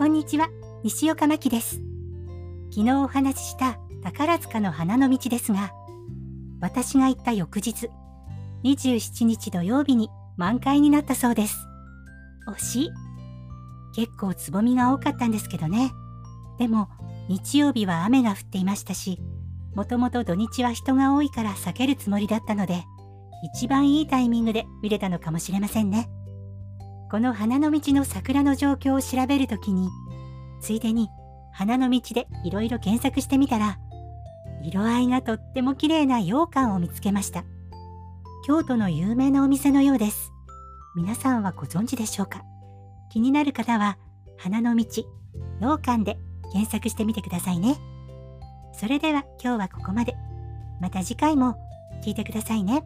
こんにちは、西岡真希です。昨日お話しした宝塚の花の道ですが、私が行った翌日、27日土曜日に満開になったそうです。惜し？結構つぼみが多かったんですけどね。でも、日曜日は雨が降っていましたし、もともと土日は人が多いから避けるつもりだったので、一番いいタイミングで見れたのかもしれませんね。この花の道の桜の状況を調べるときに、ついでに花の道でいろいろ検索してみたら、色合いがとっても綺麗な羊羹を見つけました。京都の有名なお店のようです。皆さんはご存知でしょうか？気になる方は、花の道、羊羹で検索してみてくださいね。それでは今日はここまで。また次回も聞いてくださいね。